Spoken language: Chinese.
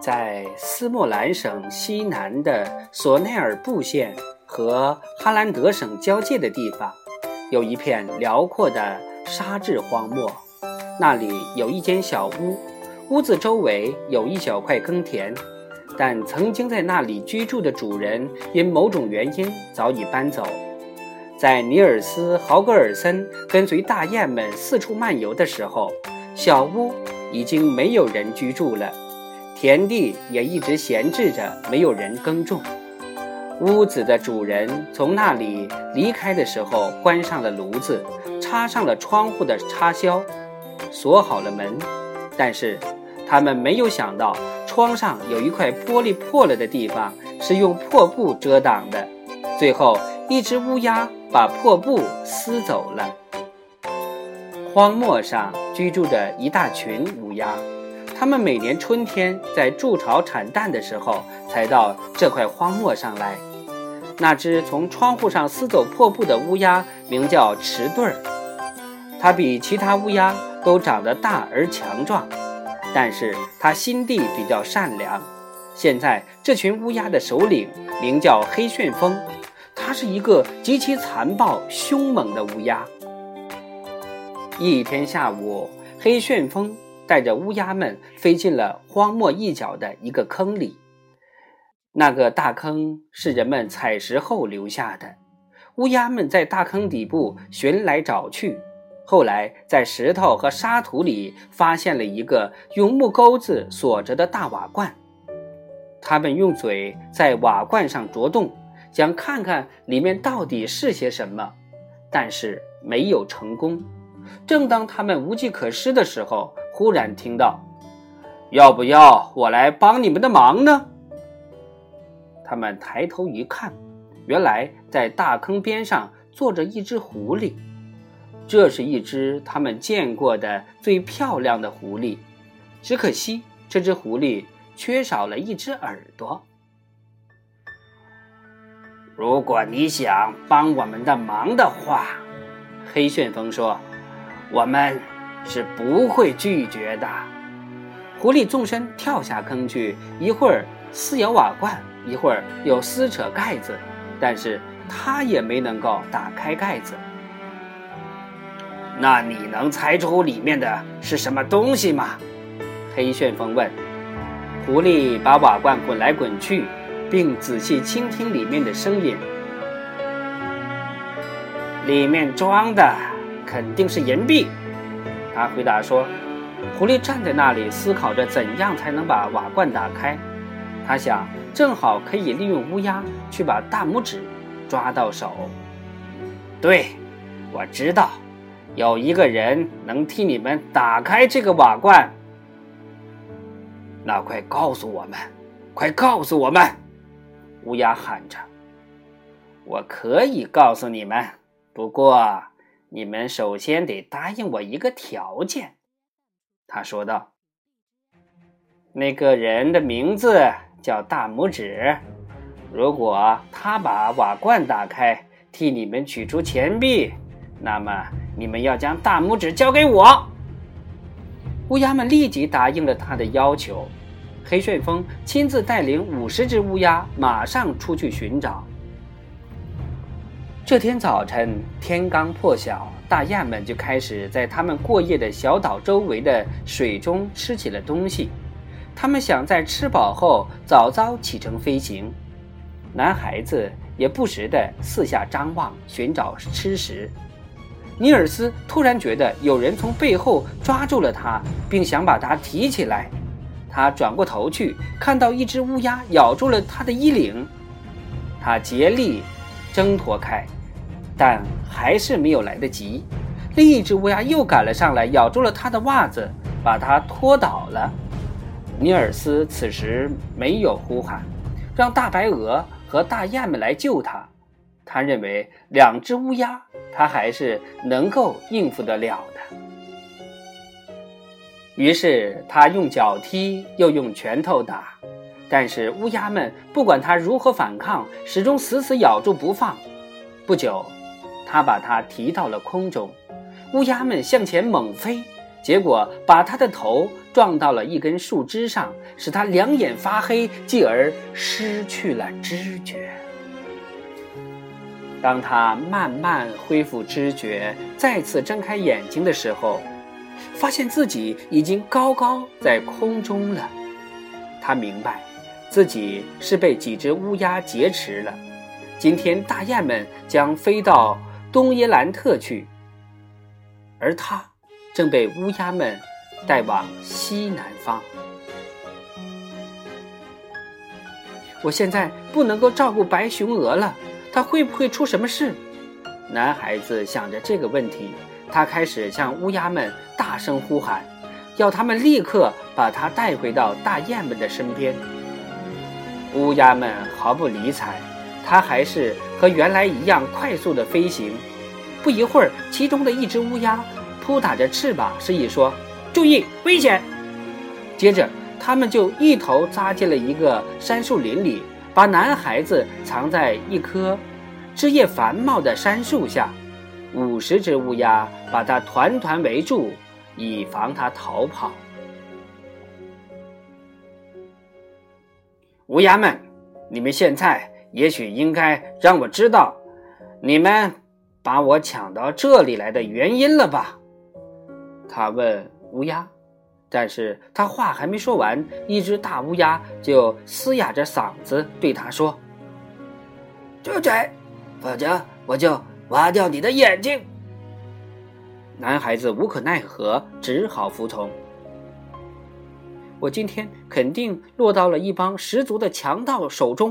在斯莫兰省西南的索内尔布县和哈兰德省交界的地方，有一片辽阔的沙质荒漠。那里有一间小屋，屋子周围有一小块耕田，但曾经在那里居住的主人因某种原因早已搬走。在尼尔斯·豪格尔森跟随大雁们四处漫游的时候，小屋已经没有人居住了。田地也一直闲置着，没有人耕种。屋子的主人从那里离开的时候，关上了炉子，插上了窗户的插销，锁好了门。但是他们没有想到，窗上有一块玻璃破了的地方是用破布遮挡的。最后，一只乌鸦把破布撕走了。荒漠上居住着一大群乌鸦。它们每年春天在筑巢产蛋的时候，才到这块荒漠上来。那只从窗户上撕走破布的乌鸦名叫迟钝儿，它比其他乌鸦都长得大而强壮，但是它心地比较善良。现在这群乌鸦的首领名叫黑旋风，他是一个极其残暴凶猛的乌鸦。一天下午，黑旋风。带着乌鸦们飞进了荒漠一角的一个坑里。那个大坑是人们采食后留下的。乌鸦们在大坑底部寻来找去，后来在石头和沙土里发现了一个用木钩子锁着的大瓦罐。他们用嘴在瓦罐上啄动，想看看里面到底是些什么，但是没有成功。正当他们无计可施的时候，忽然听到：“要不要我来帮你们的忙呢？”他们抬头一看，原来在大坑边上坐着一只狐狸。这是一只他们见过的最漂亮的狐狸，只可惜这只狐狸缺少了一只耳朵。如果你想帮我们的忙的话，黑旋风说：“我们。”是不会拒绝的。狐狸纵身跳下坑去，一会儿撕咬瓦罐，一会儿又撕扯盖子，但是它也没能够打开盖子。那你能猜出里面的是什么东西吗？黑旋风问。狐狸把瓦罐滚来滚去，并仔细倾听里面的声音。里面装的肯定是银币。他回答说：“狐狸站在那里思考着怎样才能把瓦罐打开。他想，正好可以利用乌鸦去把大拇指抓到手。对，我知道，有一个人能替你们打开这个瓦罐。那快告诉我们，快告诉我们！”乌鸦喊着：“我可以告诉你们，不过……”你们首先得答应我一个条件，他说道。那个人的名字叫大拇指。如果他把瓦罐打开，替你们取出钱币，那么你们要将大拇指交给我。乌鸦们立即答应了他的要求。黑旋风亲自带领五十只乌鸦，马上出去寻找。这天早晨，天刚破晓，大雁们就开始在它们过夜的小岛周围的水中吃起了东西。它们想在吃饱后早早启程飞行。男孩子也不时地四下张望，寻找吃食。尼尔斯突然觉得有人从背后抓住了他，并想把他提起来。他转过头去，看到一只乌鸦咬住了他的衣领。他竭力挣脱开。但还是没有来得及，另一只乌鸦又赶了上来，咬住了他的袜子，把他拖倒了。尼尔斯此时没有呼喊，让大白鹅和大雁们来救他。他认为两只乌鸦，他还是能够应付得了的。于是他用脚踢，又用拳头打，但是乌鸦们不管他如何反抗，始终死死咬住不放。不久。他把它提到了空中，乌鸦们向前猛飞，结果把他的头撞到了一根树枝上，使他两眼发黑，继而失去了知觉。当他慢慢恢复知觉，再次睁开眼睛的时候，发现自己已经高高在空中了。他明白，自己是被几只乌鸦劫持了。今天大雁们将飞到东耶兰特去，而他正被乌鸦们带往西南方。我现在不能够照顾白熊鹅了。他会不会出什么事？男孩子想着这个问题，他开始向乌鸦们大声呼喊，要他们立刻把他带回到大雁们的身边。乌鸦们毫不理睬，它还是和原来一样快速的飞行。不一会儿，其中的一只乌鸦扑打着翅膀，示意说：“注意，危险！”接着，他们就一头扎进了一个杉树林里。把男孩子藏在一棵枝叶繁茂的杉树下，五十只乌鸦把他团团围住，以防他逃跑。乌鸦们，你们现在也许应该让我知道，你们把我抢到这里来的原因了吧？他问乌鸦。但是他话还没说完，一只大乌鸦就嘶哑着嗓子对他说：“住嘴，否则我就挖掉你的眼睛。”男孩子无可奈何，只好服从。我今天肯定落到了一帮十足的强盗手中。